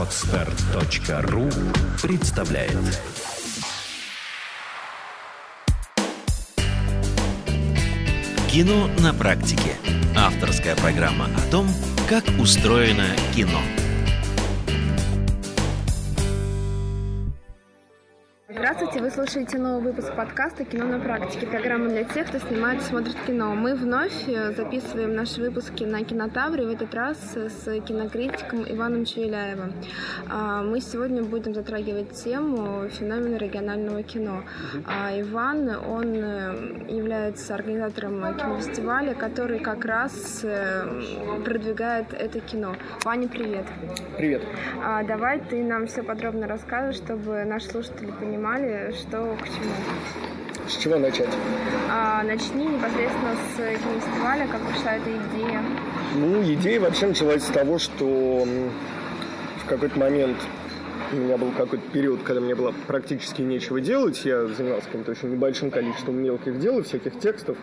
Отстар.ру представляет Кино на практике. Авторская программа о том, как устроено кино. Здравствуйте, вы слушаете новый выпуск подкаста «Кино на практике», программа для тех, кто снимает и смотрит кино. Мы вновь э, записываем наши выпуски на Кинотавре, в этот раз с кинокритиком Иваном Чевеляевым. А, мы сегодня будем затрагивать тему феномена регионального кино. А, Иван, он э, является организатором кинофестиваля, который как раз э, продвигает это кино. Ваня, привет. Привет. А, давай ты нам все подробно расскажешь, чтобы наши слушатели понимали, что к чему. С чего начать? А, начни непосредственно с кинофестиваля, как пришла эта идея. Ну, идея вообще началась с того, что в какой-то момент у меня был какой-то период, когда мне было практически нечего делать. Я занимался каким-то очень небольшим количеством мелких дел и всяких текстов.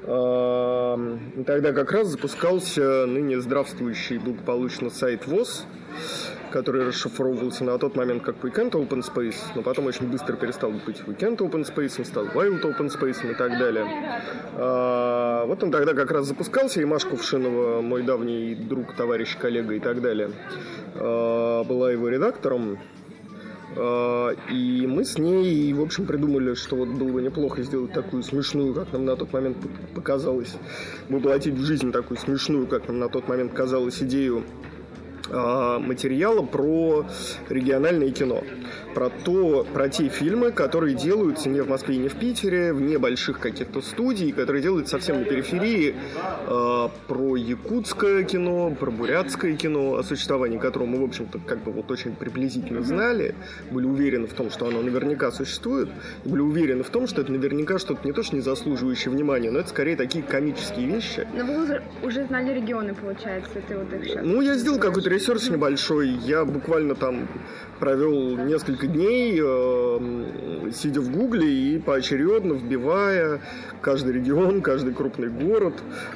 Тогда как раз запускался ныне здравствующий благополучно сайт ВОЗ, который расшифровывался на тот момент как Weekend Open Space, но потом очень быстро перестал быть Weekend Open Space, он стал Wild Open Space и так далее. А, вот он тогда как раз запускался, и Маша Кувшинова, мой давний друг, товарищ, коллега и так далее, а, была его редактором. А, и мы с ней, в общем, придумали, что вот было бы неплохо сделать такую смешную, как нам на тот момент показалось, воплотить в жизнь такую смешную, как нам на тот момент казалось, идею материала про региональное кино про, то, про те фильмы, которые делаются не в Москве не в Питере, вне больших каких-то студий, которые делаются совсем на периферии, э, про якутское кино, про бурятское кино, о существовании которого мы, в общем-то, как бы вот очень приблизительно знали, были уверены в том, что оно наверняка существует, были уверены в том, что это наверняка что-то не то, что не заслуживающее внимания, но это скорее такие комические вещи. Но вы уже, уже знали регионы, получается, это вот их сейчас. Ну, я сделал какой-то research небольшой, я буквально там провел несколько дней, э, сидя в Гугле и поочередно вбивая каждый регион, каждый крупный город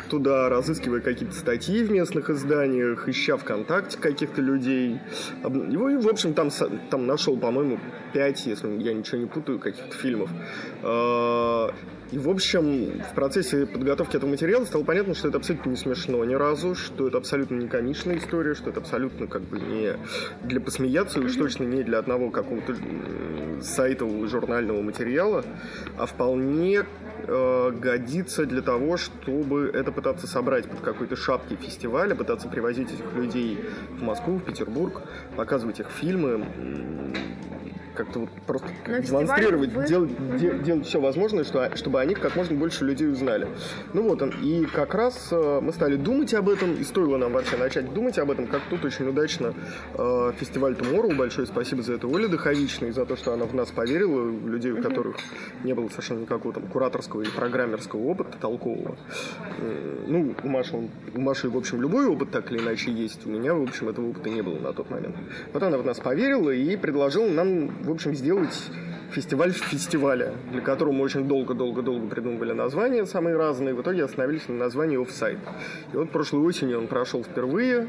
туда, разыскивая какие-то статьи в местных изданиях, ища ВКонтакте каких-то людей. Его, и, в общем, там, там нашел, по-моему, пять, если я ничего не путаю, каких-то фильмов. И, в общем, в процессе подготовки этого материала стало понятно, что это абсолютно не смешно ни разу, что это абсолютно не комичная история, что это абсолютно как бы не для посмеяться, и уж точно не для одного какого-то сайтового журнального материала, а вполне э, годится для того, чтобы это пытаться собрать под какой-то шапки фестиваля, пытаться привозить этих людей в Москву, в Петербург, показывать их фильмы, как-то вот просто Но демонстрировать, вы... делать, угу. де, делать все возможное, что, чтобы о них как можно больше людей узнали. Ну вот он. И как раз э, мы стали думать об этом, и стоило нам вообще начать думать об этом, как тут очень удачно э, фестиваль Tomorrow, большое спасибо за это Оле Дыховичной, за то, что она в нас поверила, людей, у которых не было совершенно никакого там кураторского и программерского опыта толкового. Э, ну, у Маши, он, у Маши, в общем, любой опыт так или иначе есть. У меня, в общем, этого опыта не было на тот момент. Вот она в нас поверила и предложила нам в общем, сделать фестиваль в фестивале, для которого мы очень долго-долго-долго придумывали названия самые разные. В итоге остановились на названии офсайт. И вот прошлой осенью он прошел впервые.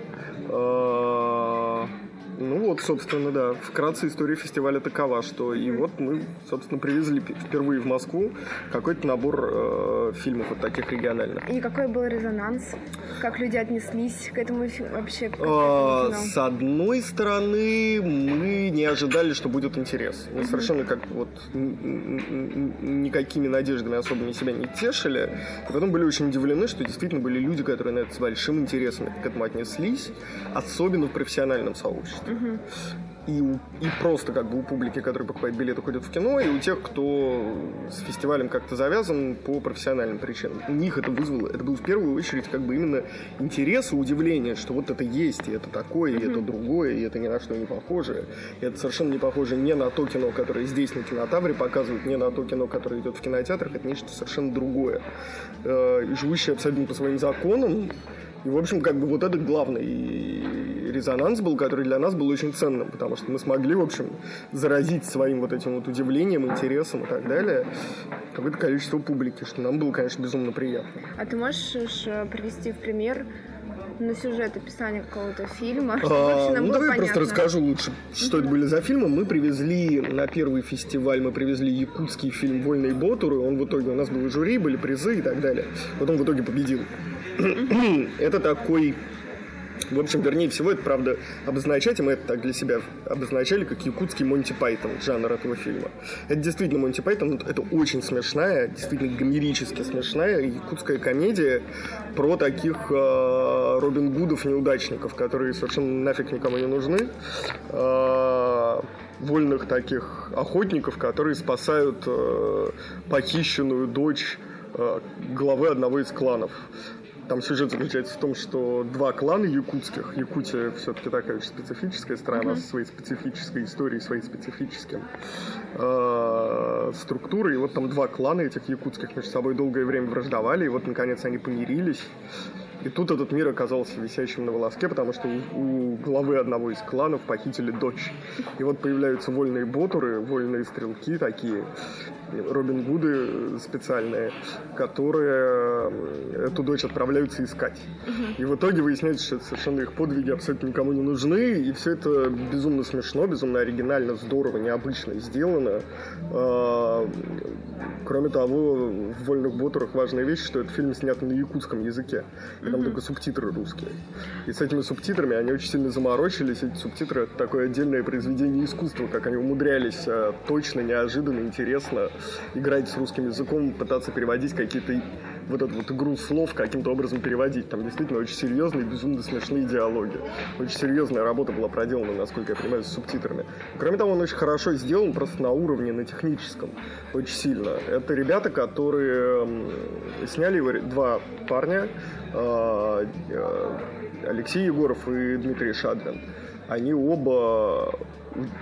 Ну вот, собственно, да. Вкратце история фестиваля такова, что и вот мы, собственно, привезли впервые в Москву какой-то набор э, фильмов вот таких региональных. И какой был резонанс? Как люди отнеслись к этому вообще? К а, с одной стороны, мы не ожидали, что будет интерес. Мы совершенно как вот никакими надеждами особо себя не тешили. И потом были очень удивлены, что действительно были люди, которые на это с большим интересом к этому отнеслись, особенно в профессиональном сообществе. Угу. И, и просто как бы у публики, которая покупает билеты, ходят в кино, и у тех, кто с фестивалем как-то завязан по профессиональным причинам. У них это вызвало, это был в первую очередь как бы именно интерес и удивление, что вот это есть, и это такое, и это другое, и это ни на что не похоже. И это совершенно не похоже не на то кино, которое здесь на кинотавре показывают, не на то кино, которое идет в кинотеатрах, это нечто совершенно другое. Э, и живущее абсолютно по своим законам, и, в общем, как бы вот это главный резонанс был, который для нас был очень ценным, потому что мы смогли, в общем, заразить своим вот этим вот удивлением, интересом и так далее какое-то количество публики, что нам было, конечно, безумно приятно. А ты можешь э, привести в пример на сюжет описания какого-то фильма? А, Чтобы нам ну, было давай я понятно. просто расскажу лучше, что это были за фильмы. Мы привезли на первый фестиваль, мы привезли якутский фильм «Вольные ботуры». Он в итоге, у нас был жюри, были призы и так далее. Вот он в итоге победил. Это такой... В общем, вернее всего, это правда обозначать, и мы это так для себя обозначали, как якутский Монти Пайтон, жанр этого фильма. Это действительно Монти Пайтон, это очень смешная, действительно гомерически смешная якутская комедия про таких э, Робин Гудов-неудачников, которые совершенно нафиг никому не нужны. Э, вольных таких охотников, которые спасают э, похищенную дочь э, главы одного из кланов. Там сюжет заключается в том, что два клана якутских, Якутия все-таки такая очень специфическая страна со своей специфической историей, своей специфическим э, структурой. И вот там два клана этих якутских между собой долгое время враждовали, и вот наконец они помирились. И тут этот мир оказался висящим на волоске, потому что у, главы одного из кланов похитили дочь. И вот появляются вольные ботуры, вольные стрелки такие, Робин Гуды специальные, которые э, эту дочь отправляются искать. И в итоге выясняется, что совершенно их подвиги абсолютно никому не нужны, и все это безумно смешно, безумно оригинально, здорово, необычно сделано. Кроме того, в «Вольных ботурах» важная вещь, что этот фильм снят на якутском языке. И там только субтитры русские. И с этими субтитрами они очень сильно заморочились. Эти субтитры — это такое отдельное произведение искусства, как они умудрялись э, точно, неожиданно, интересно играть с русским языком, пытаться переводить какие-то вот эту вот игру слов каким-то образом переводить. Там действительно очень серьезные, безумно смешные диалоги. Очень серьезная работа была проделана, насколько я понимаю, с субтитрами. Кроме того, он очень хорошо сделан просто на уровне, на техническом. Очень сильно. Это ребята, которые сняли его два парня, э, э, Алексей Егоров и Дмитрий Шадрин. Они оба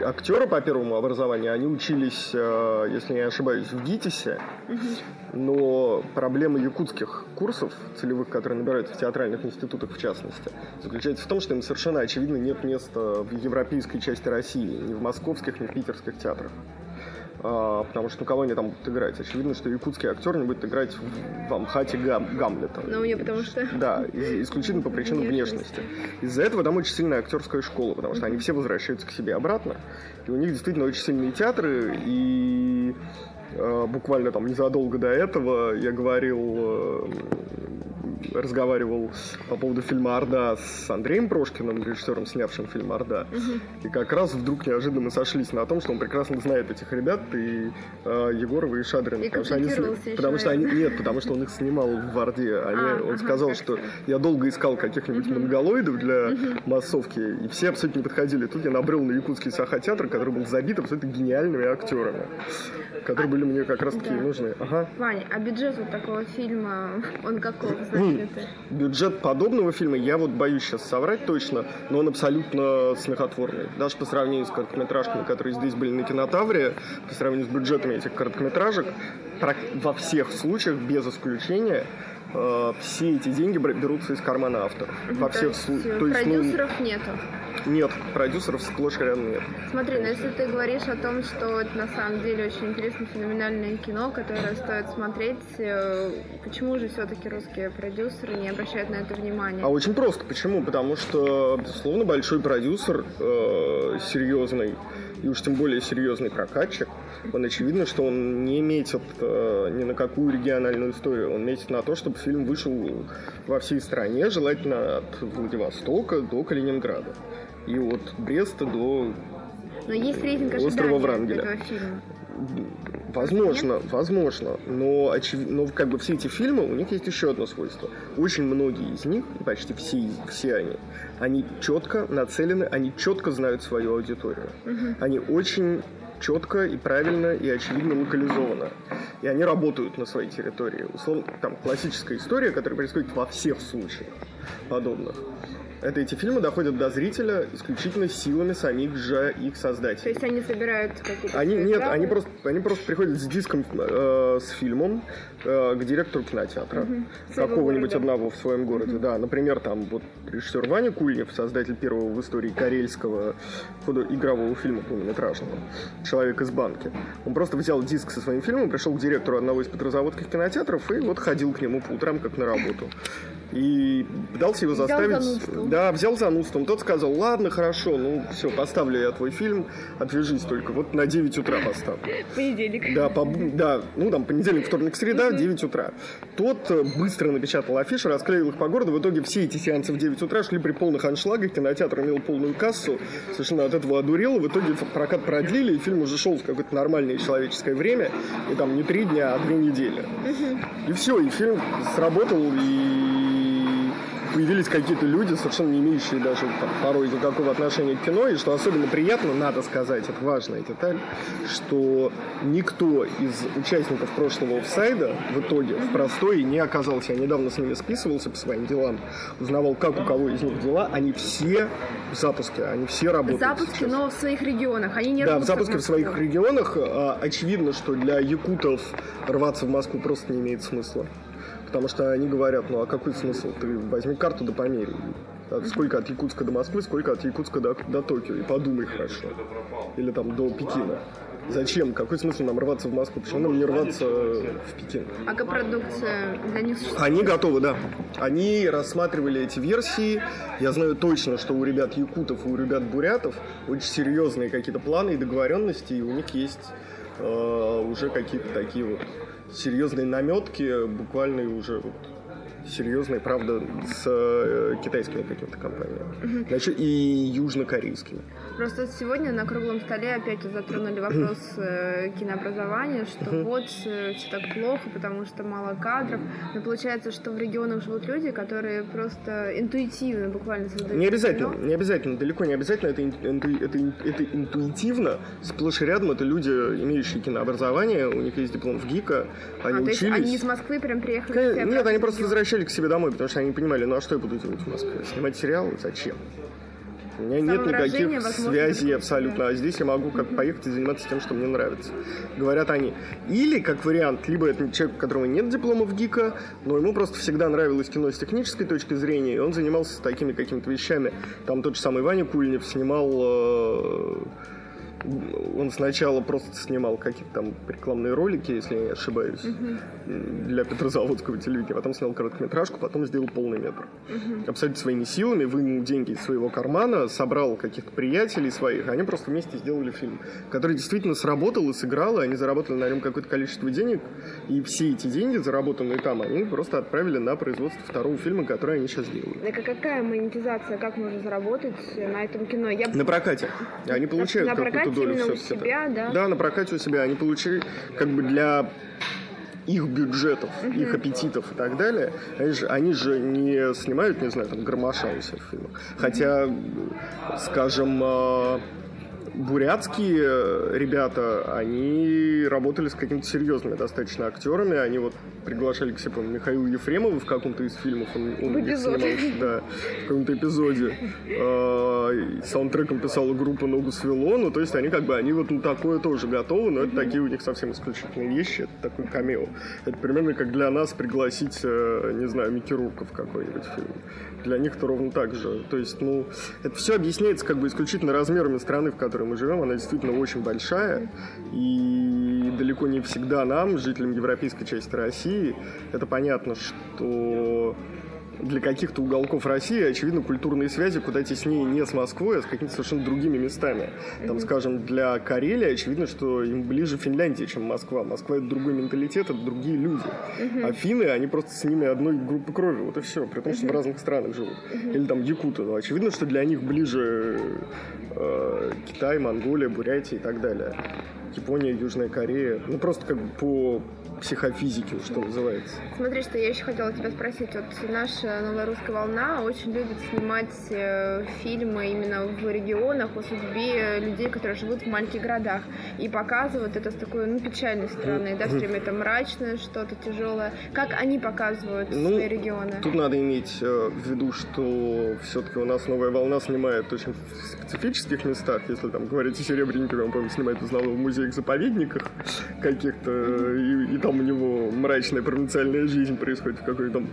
актеры по первому образованию, они учились, э, если не ошибаюсь, в ГИТИСе, но проблема якутских курсов целевых, которые набираются в театральных институтах в частности, заключается в том, что им совершенно очевидно нет места в европейской части России, ни в московских, ни в питерских театрах. А, потому что ну кого они там будут играть? Очевидно, что якутский актер не будет играть в, в Амхате Гам- Гамлета. Ну, не потому что... Да, и- исключительно по причинам Внешности. внешности. Из-за этого там очень сильная актерская школа, потому что они все возвращаются к себе обратно. И у них действительно очень сильные театры, и э, буквально там незадолго до этого я говорил, э, разговаривал по поводу фильма «Орда» с Андреем Прошкиным, режиссером, снявшим фильм «Орда». И как раз вдруг неожиданно сошлись на том, что он прекрасно знает этих ребят, и э, Егорова, и Шадрина. И потому что они, потому что они, нет, потому что он их снимал в «Орде». Они, А, он ага, сказал, что я долго искал каких-нибудь монголоидов для массовки, и все абсолютно не подходили. Тут я набрел на якутский саха-театр, который был забит абсолютно гениальными актерами, которые были мне как раз-таки Да. нужны. Ага. Ваня, а бюджет вот такого фильма, он каков, знаешь Бюджет подобного фильма, я вот боюсь сейчас соврать точно, но он абсолютно смехотворный. Даже по сравнению с короткометражками, которые здесь были на кинотавре, по сравнению с бюджетами этих короткометражек, во всех случаях, без исключения, э, все эти деньги берутся из кармана авторов. Во То всех есть, случаях. э, продюсеров нету. нет, продюсеров сплошь рядом нет. Смотри, но если ты говоришь о том, что это на самом деле очень интересное феноменальное кино, которое стоит смотреть, э, почему же все-таки русские продюсеры не обращают на это внимания? А очень просто. Почему? Потому что, безусловно, большой продюсер, э, серьезный, и уж тем более серьезный прокатчик, он очевидно, что он не метит э, ни на какую региональную историю. Он метит на то, чтобы фильм вышел во всей стране, желательно от Владивостока до Калининграда. И от Бреста до Но есть рейтинг острова Врангеля. этого фильма. Возможно, возможно, но, очев- но как бы все эти фильмы, у них есть еще одно свойство. Очень многие из них, почти все, все они, они четко нацелены, они четко знают свою аудиторию. Они очень четко и правильно и очевидно локализованы. И они работают на своей территории. Условно, там классическая история, которая происходит во всех случаях подобных. Это эти фильмы доходят до зрителя исключительно силами самих же их То создателей. есть они собирают какие-то... Они нет, правила? они просто, они просто приходят с диском э, с фильмом э, к директору кинотеатра Своего какого-нибудь одного в своем городе, да. Например, там вот режиссер Ваня Кульнев, создатель первого в истории карельского игрового фильма полнометражного «Человек из банки». Он просто взял диск со своим фильмом, пришел к директору одного из петрозаводских кинотеатров и вот ходил к нему по утрам как на работу. И пытался его Взял заставить... занудством. Да, взял занудством. Тот сказал, ладно, хорошо, ну все, поставлю я твой фильм, отвяжись только. Вот на 9 утра поставлю. Понедельник. Да, по, да, ну там понедельник, вторник, среда, 9 утра. Тот э, быстро напечатал афиши, расклеил их по городу. В итоге все эти сеансы в 9 утра шли при полных аншлагах. Кинотеатр имел полную кассу. Совершенно от этого одурел. В итоге прокат продлили, и фильм уже шел в какое-то нормальное человеческое время. И там не три дня, а две недели. И все, и фильм сработал, и появились какие-то люди, совершенно не имеющие даже порой никакого отношения к кино, и что особенно приятно, надо сказать, это важная деталь, что никто из участников прошлого офсайда в итоге в простой не оказался. Я недавно с ними списывался по своим делам, узнавал, как у кого из них дела, они все в запуске, они все работают. Запуски, сейчас. но в своих регионах. Они не Да, в запуске в Москву. своих регионах а, очевидно, что для якутов рваться в Москву просто не имеет смысла. Потому что они говорят, ну а какой смысл? Ты возьми карту да померяй. А Сколько от Якутска до Москвы, сколько от Якутска до, до Токио. И подумай хорошо. Или там до Пекина. Зачем? Какой смысл нам рваться в Москву? Почему нам не рваться в Пекин? А копродукция для них существует? Они готовы, да. Они рассматривали эти версии. Я знаю точно, что у ребят якутов и у ребят бурятов очень серьезные какие-то планы и договоренности, и у них есть э, уже какие-то такие вот серьезные наметки, буквально уже вот серьезные, правда, с э, китайскими какими-то компаниями. Значит, и южнокорейскими. Просто сегодня на круглом столе опять затронули вопрос э, кинообразования, что вот все так плохо, потому что мало кадров. Но получается, что в регионах живут люди, которые просто интуитивно буквально создают Не обязательно, кино. не обязательно, далеко не обязательно, это, ин- инту- это, это интуитивно, сплошь и рядом это люди, имеющие кинообразование, у них есть диплом в ГИКа, А, они то есть учились. они из Москвы прям приехали? Все Нет, они просто возвращались к себе домой, потому что они понимали, ну а что я буду делать в Москве? Снимать сериалы? Зачем? У меня нет никаких связей абсолютно, а здесь я могу как поехать и заниматься тем, что мне нравится. Говорят они. Или, как вариант, либо это человек, у которого нет диплома в ГИКа, но ему просто всегда нравилось кино с технической точки зрения, и он занимался такими какими-то вещами. Там тот же самый Ваня Кульнев снимал... Он сначала просто снимал какие-то там рекламные ролики, если я не ошибаюсь, для Петрозаводского телевидения. Потом снял короткометражку, потом сделал полный метр. Абсолютно своими силами, вынул деньги из своего кармана, собрал каких-то приятелей своих, они просто вместе сделали фильм, который действительно сработал и сыграл, и они заработали на нем какое-то количество денег, и все эти деньги, заработанные там, они просто отправили на производство второго фильма, который они сейчас делают. Так а какая монетизация, как можно заработать на этом кино? Я На прокате. Они получают на какую-то прокате долю всё-таки. себя, да? Да, на прокате у себя. Они получили как бы для их бюджетов, их аппетитов и так далее, они же, они же не снимают, не знаю, там, гармоша у себя в фильмах. Хотя, скажем, э, бурятские э, ребята, они работали с какими-то серьезными достаточно актерами. Они вот приглашали к себе, Михаила Ефремова в каком-то из фильмов. Он, он В эпизоде. снимался, да, в каком-то эпизоде. Э, и Саундтреком писала группа «Ногу свело». Ну, то есть они как бы, они вот на такое тоже готовы, но это такие у них совсем исключительные вещи. Это такой камео. Это примерно как для нас пригласить, э, не знаю, Микки Рурка в какой-нибудь фильм. Для них это ровно так же. То есть, ну, это все объясняется как бы исключительно размерами страны, в которой мы живем. Она действительно очень большая. И далеко не всегда нам, жителям европейской части России, это понятно, что для каких-то уголков России, очевидно, культурные связи куда теснее не с Москвой, а с какими-то совершенно другими местами. Там, скажем, для Карелии очевидно, что им ближе Финляндия, чем Москва. Москва — это другой менталитет, это другие люди. А финны, они просто с ними одной группы крови, вот и все, при том, что в разных странах живут. Или там якуты. Ну, очевидно, что для них ближе э, Китай, Монголия, Бурятия и так далее. Япония, Южная Корея. Ну, просто как бы по психофизике, что называется. Смотри, что я еще хотела тебя спросить. Вот наша новая русская волна очень любит снимать э, фильмы именно в регионах о судьбе людей, которые живут в маленьких городах. И показывают это с такой ну, печальной стороны, да, все время это мрачное, что-то тяжелое. Как они показывают Ну, свои регионы? Тут надо иметь э, в виду, что все-таки у нас новая волна снимает очень в специфических местах. Если там говорить о Серебреннике, он, по-моему, снимает в основном в музеях-заповедниках каких-то, и, и там у него мрачная провинциальная жизнь происходит в какой-то там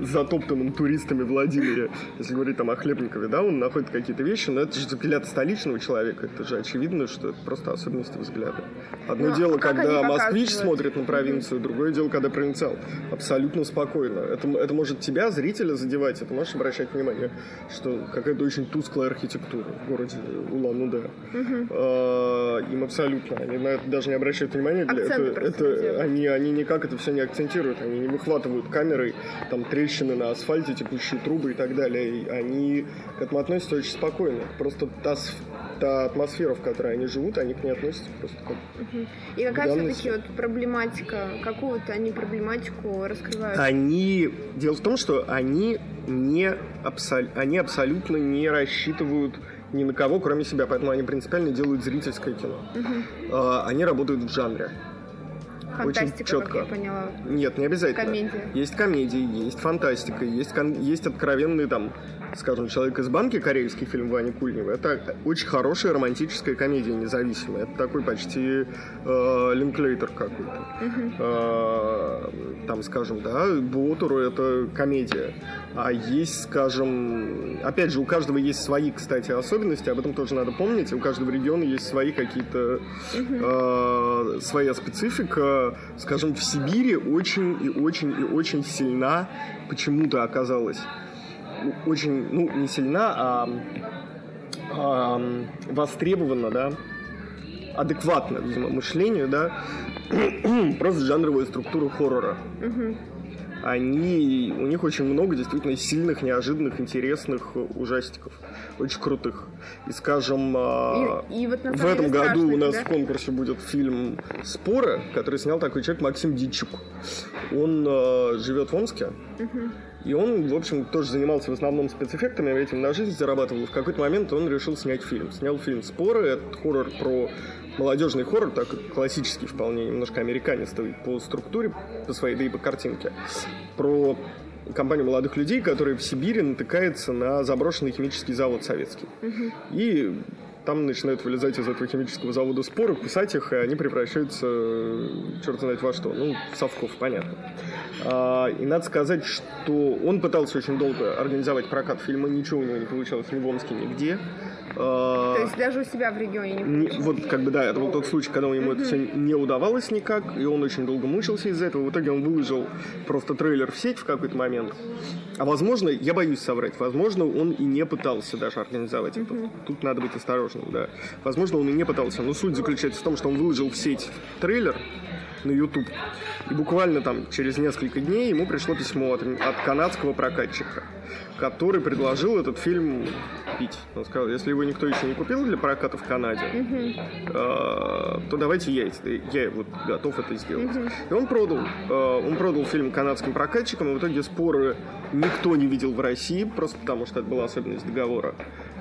затоптанном туристами Владимире, если говорить там о Хлебникове, да, он находит какие-то вещи, но это же взгляд столичного человека, это же очевидно, что это просто особенности взгляда. Одно Ну, дело, а когда москвич смотрит на провинцию, другое дело, когда провинциал. Абсолютно спокойно. Это, это может тебя, зрителя, задевать, это можешь обращать внимание, что какая-то очень тусклая архитектура в городе Улан-Удэ. А, Им абсолютно, они на это даже не обращают внимания. Акценты это, это- они, они никак это все не акцентируют, они не выхватывают камерой там трещины на асфальте, текущие трубы и так далее. И они к этому относятся очень спокойно. Просто та, та атмосфера, в которой они живут, они к ней относятся просто как... И какая все-таки вот проблематика, какую-то они проблематику раскрывают? Они... Дело в том, что они не абсол- они абсолютно не рассчитывают ни на кого, кроме себя, поэтому они принципиально делают зрительское кино. А, Они работают в жанре. Фантастика, четко. как я поняла. Нет, не обязательно. Комедия. Есть комедии, есть фантастика, есть, кон- есть откровенный там, скажем, «Человек из банки», корейский фильм Вани Кульнева. Это очень хорошая романтическая комедия независимая. Это такой почти э, линклейтер какой-то. Э, там, скажем, да, Буотеру это комедия. А есть, скажем, опять же, у каждого есть свои, кстати, особенности, об этом тоже надо помнить. У каждого региона есть свои какие-то, э, своя специфика. Скажем, в Сибири очень и очень и очень сильна почему-то оказалась. Ну, Очень, ну, не сильна, а, а, востребована, да, адекватно, видимо, мышлению, да, просто жанровая структура хоррора. Они, у них очень много действительно сильных, неожиданных, интересных ужастиков, очень крутых. И, скажем, а, И, и вот в этом году у нас да? в конкурсе будет фильм «Споры», который снял такой человек Максим Дичук. Он э, живет в Омске. И он, в общем, тоже занимался в основном спецэффектами, этим на жизнь зарабатывал. В какой-то момент он решил снять фильм. Снял фильм «Споры». Это хоррор про молодежный хоррор, так классический вполне, немножко американистый по структуре, по своей, да и по картинке. Про компанию молодых людей, которая в Сибири натыкается на заброшенный химический завод советский. И там начинают вылезать из этого химического завода споры, кусать их, и они превращаются, э, черт знает во что. Ну, в совков, понятно. А, и надо сказать, что он пытался очень долго организовать прокат фильма, ничего у него не получалось ни в Омске, нигде. А, То есть даже у себя в регионе не не- вот как бы да, это был тот случай, когда ему это все не удавалось никак, и он очень долго мучился из-за этого. В итоге он выложил просто трейлер в сеть в какой-то момент. А возможно, я боюсь соврать, возможно, он и не пытался даже организовать это. Тут надо быть осторожным, да. Возможно, он и не пытался. Но суть заключается в том, что он выложил в сеть трейлер на YouTube. И буквально там через несколько дней ему пришло письмо от, от канадского прокатчика, который предложил этот фильм купить. Он сказал, если его никто еще не купил для проката в Канаде, э, то давайте я, я вот готов это сделать. И он продал. э, он продал фильм канадским прокатчикам, и в итоге споры никто не видел в России, просто потому что это была особенность договора.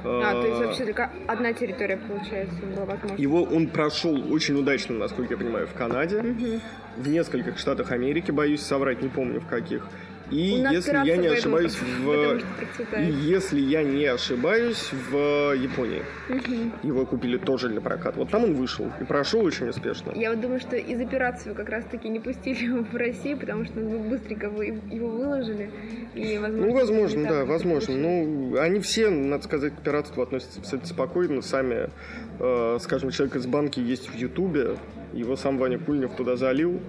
А, то есть Э, вообще только одна территория, получается, была возможна. его он прошел очень удачно, насколько я понимаю, в Канаде, в нескольких штатах Америки, боюсь соврать, не помню в каких. И если я не ошибаюсь, в если я не ошибаюсь, в Японии его купили тоже для проката. Вот там он вышел и прошел очень успешно. Я вот думаю, что из операции как раз-таки не пустили его в Россию, потому что вы быстренько его выложили. И, возможно, Ну, возможно, да, возможно. Ну, они все, надо сказать, к пиратству относятся абсолютно спокойно. Сами, э, скажем, человек из банки есть в Ютубе. Его сам Ваня Кульнев туда залил.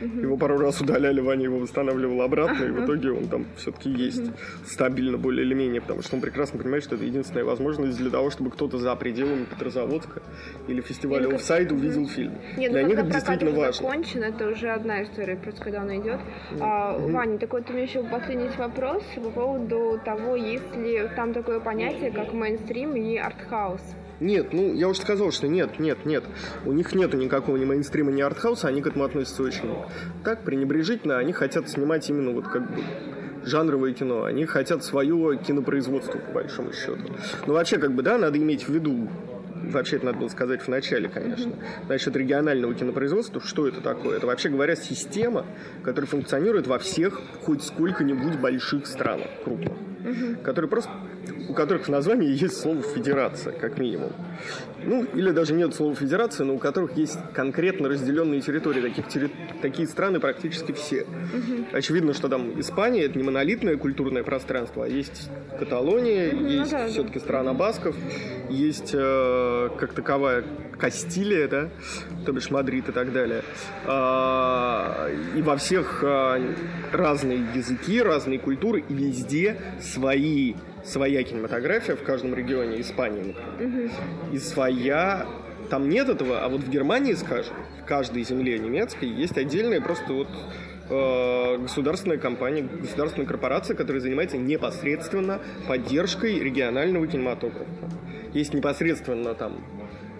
Его пару раз удаляли, Ваня его восстанавливал обратно. И в итоге он там все-таки есть стабильно более или менее. Потому что он прекрасно понимает, что это единственная возможность для того, чтобы кто-то за пределами Петрозаводска или фестиваля Или как- офсайд увидел фильм. Нет, Для ну них это действительно важно. закончен, это уже одна история, просто когда он идет. А, Ваня, такой вот у меня еще последний вопрос по поводу того, есть ли там такое понятие, как мейнстрим и артхаус. Нет, ну я уже сказал, что нет, нет, нет. У них нету никакого ни мейнстрима, ни артхауса, они к этому относятся очень так, пренебрежительно. Они хотят снимать именно вот как бы жанровое кино. Они хотят свое кинопроизводство, по большому счету. Ну, вообще, как бы, да, надо иметь в виду, вообще это надо было сказать в начале, конечно, насчет регионального кинопроизводства, что это такое? Это, вообще говоря, система, которая функционирует во всех хоть сколько-нибудь больших странах, крупных, которые просто у которых в названии есть слово «федерация», как минимум. Ну, или даже нет слова «федерация», но у которых есть конкретно разделенные территории. Таких, терри... Такие страны практически все. Угу. Очевидно, что там Испания — это не монолитное культурное пространство, а есть Каталония, угу, есть да, все-таки да. страна Басков, есть э, как таковая Кастилия, да, то бишь Мадрид и так далее. А, и во всех а, разные языки, разные культуры, и везде свои своя кинематография в каждом регионе Испании, например. Угу. И своя... Там нет этого, а вот в Германии, скажем, в каждой земле немецкой есть отдельная просто вот э, государственная компания, государственная корпорация, которая занимается непосредственно поддержкой регионального кинематографа. Есть непосредственно там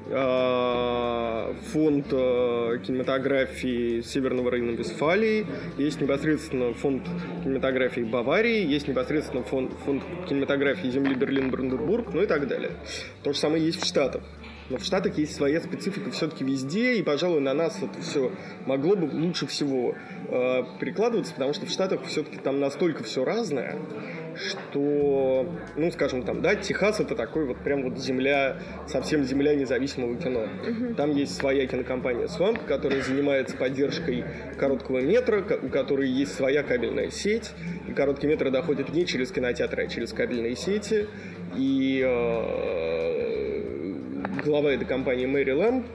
Э, фонд э, кинематографии Северного района Вестфалии, есть непосредственно фонд кинематографии Баварии, есть непосредственно фонд, фонд кинематографии земли Берлин-Бранденбург, ну и так далее. То же самое есть в Штатах. Но в Штатах есть своя специфика все-таки везде, и, пожалуй, на нас это все могло бы лучше всего э, перекладываться, потому что в Штатах все-таки там настолько все разное, что, ну, скажем, там, да, Техас это такой вот прям вот земля, совсем земля независимого кино. Uh-huh. Там есть своя кинокомпания Swamp, которая занимается поддержкой короткого метра, у которой есть своя кабельная сеть, и короткие метры доходят не через кинотеатры, а через кабельные сети, и э, глава этой компании Мэри Лэмп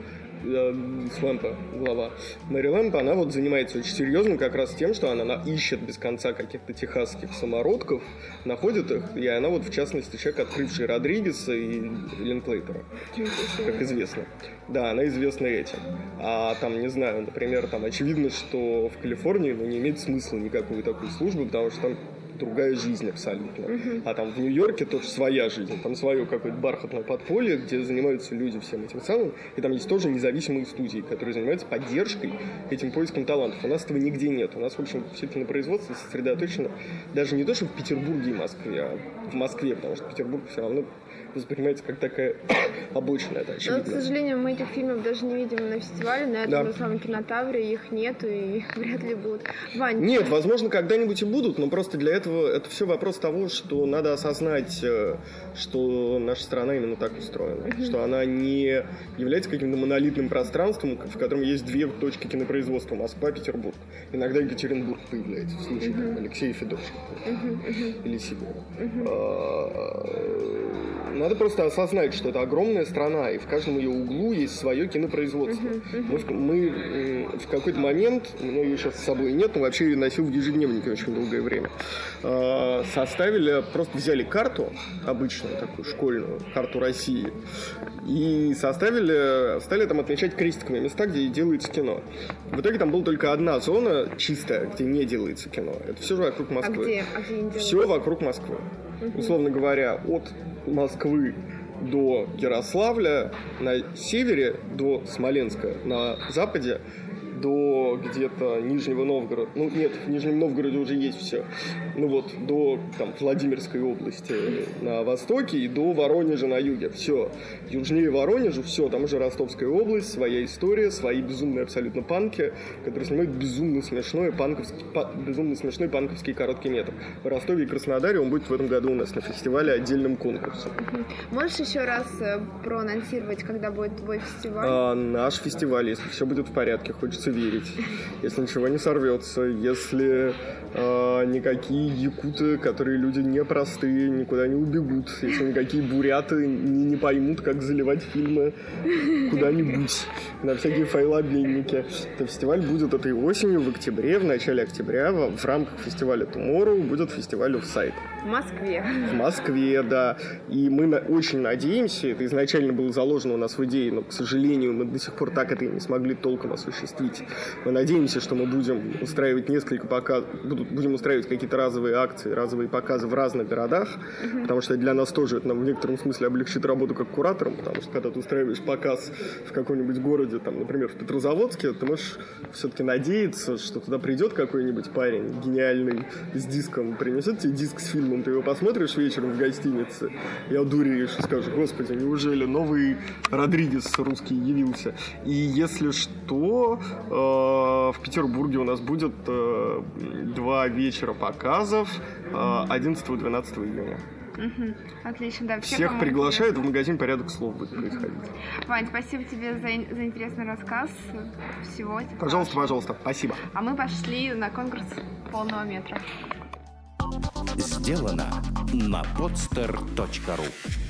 Свэмпа, глава Мэри Лэмп, она вот занимается очень серьезно как раз тем, что она, она ищет без конца каких-то техасских самородков, находит их, и она вот в частности человек, открывший Родригеса и Линклейтера, как известно. Да, она известна этим. А там, не знаю, например, там очевидно, что в Калифорнии ну, не имеет смысла никакой такой службы, потому что там другая жизнь абсолютно. Uh-huh. А там в Нью-Йорке тоже своя жизнь, там свое какое-то бархатное подполье, где занимаются люди всем этим самым, и там есть тоже независимые студии, которые занимаются поддержкой этим поиском талантов. У нас этого нигде нет. У нас, в общем, все это на производстве сосредоточено даже не то, что в Петербурге и Москве, а в Москве, потому что Петербург все равно воспринимается как такая обычная, это очевидно. Но, к сожалению, мы этих фильмов даже не видим на фестивале, на этом да. самом кинотавре их нету и их вряд ли будут. Вань, Нет, возможно, когда-нибудь и будут, но просто для этого это все вопрос того, что надо осознать, э, что наша страна именно так устроена, uh-huh. что она не является каким-то монолитным пространством, в котором есть две точки кинопроизводства Москва, Петербург. Иногда Екатеринбург появляется в случае uh-huh. Алексея Федорченко uh-huh. или Сибира. Uh-huh надо просто осознать, что это огромная страна, и в каждом ее углу есть свое кинопроизводство. Uh-huh, uh-huh. Мы, мы в какой-то момент, у меня ее сейчас с собой нет, но вообще ее носил в ежедневнике очень долгое время, а, составили, просто взяли карту, обычную такую школьную, карту России, и составили, стали там отмечать крестиками места, где делается кино. В итоге там была только одна зона чистая, где не делается кино. Это все же вокруг Москвы. А где? А где не все вокруг Москвы. Условно говоря, от Москвы до Ярославля на севере, до Смоленска на западе до где-то Нижнего Новгорода. Ну, нет, в Нижнем Новгороде уже есть все. Ну вот, до там, Владимирской области на востоке и до Воронежа на юге. Все. Южнее Воронежа, все, там уже Ростовская область, своя история, свои безумные абсолютно панки, которые снимают безумно смешной панковский, па, безумно смешной панковский короткий метр. В Ростове и Краснодаре он будет в этом году у нас на фестивале отдельным конкурсом. Можешь еще раз э, проанонсировать, когда будет твой фестиваль? А, наш фестиваль, если все будет в порядке, хочется хочется верить, если ничего не сорвется, если э, никакие якуты, которые люди непростые, никуда не убегут, если никакие буряты не, не поймут, как заливать фильмы куда-нибудь на всякие файлообменники. То фестиваль будет этой осенью, в октябре, в начале октября, в, в рамках фестиваля Tomorrow будет фестиваль сайт. В Москве. В Москве, да. И мы на, очень надеемся, это изначально было заложено у нас в идее, но, к сожалению, мы до сих пор так это и не смогли толком осуществить. Мы надеемся, что мы будем устраивать несколько показов, будем устраивать какие-то разовые акции, разовые показы в разных городах, mm-hmm. потому что для нас тоже это нам в некотором смысле облегчит работу как куратором, потому что когда ты устраиваешь показ в каком-нибудь городе, там, например, в Петрозаводске, ты можешь все-таки надеяться, что туда придет какой-нибудь парень гениальный с диском, принесет тебе диск с фильмом, ты его посмотришь вечером в гостинице и одуреешь и скажешь, господи, неужели новый Родригес русский явился? И если что, в Петербурге у нас будет э, два вечера показов 11 и 12 июня. Угу. Отлично, да. Все, Всех приглашают в магазин «Порядок слов» будет происходить. Вань, спасибо тебе за, за интересный рассказ. Всего тебе Пожалуйста, хорошего. пожалуйста, спасибо. А мы пошли на конкурс полного метра. Сделано на podster.ru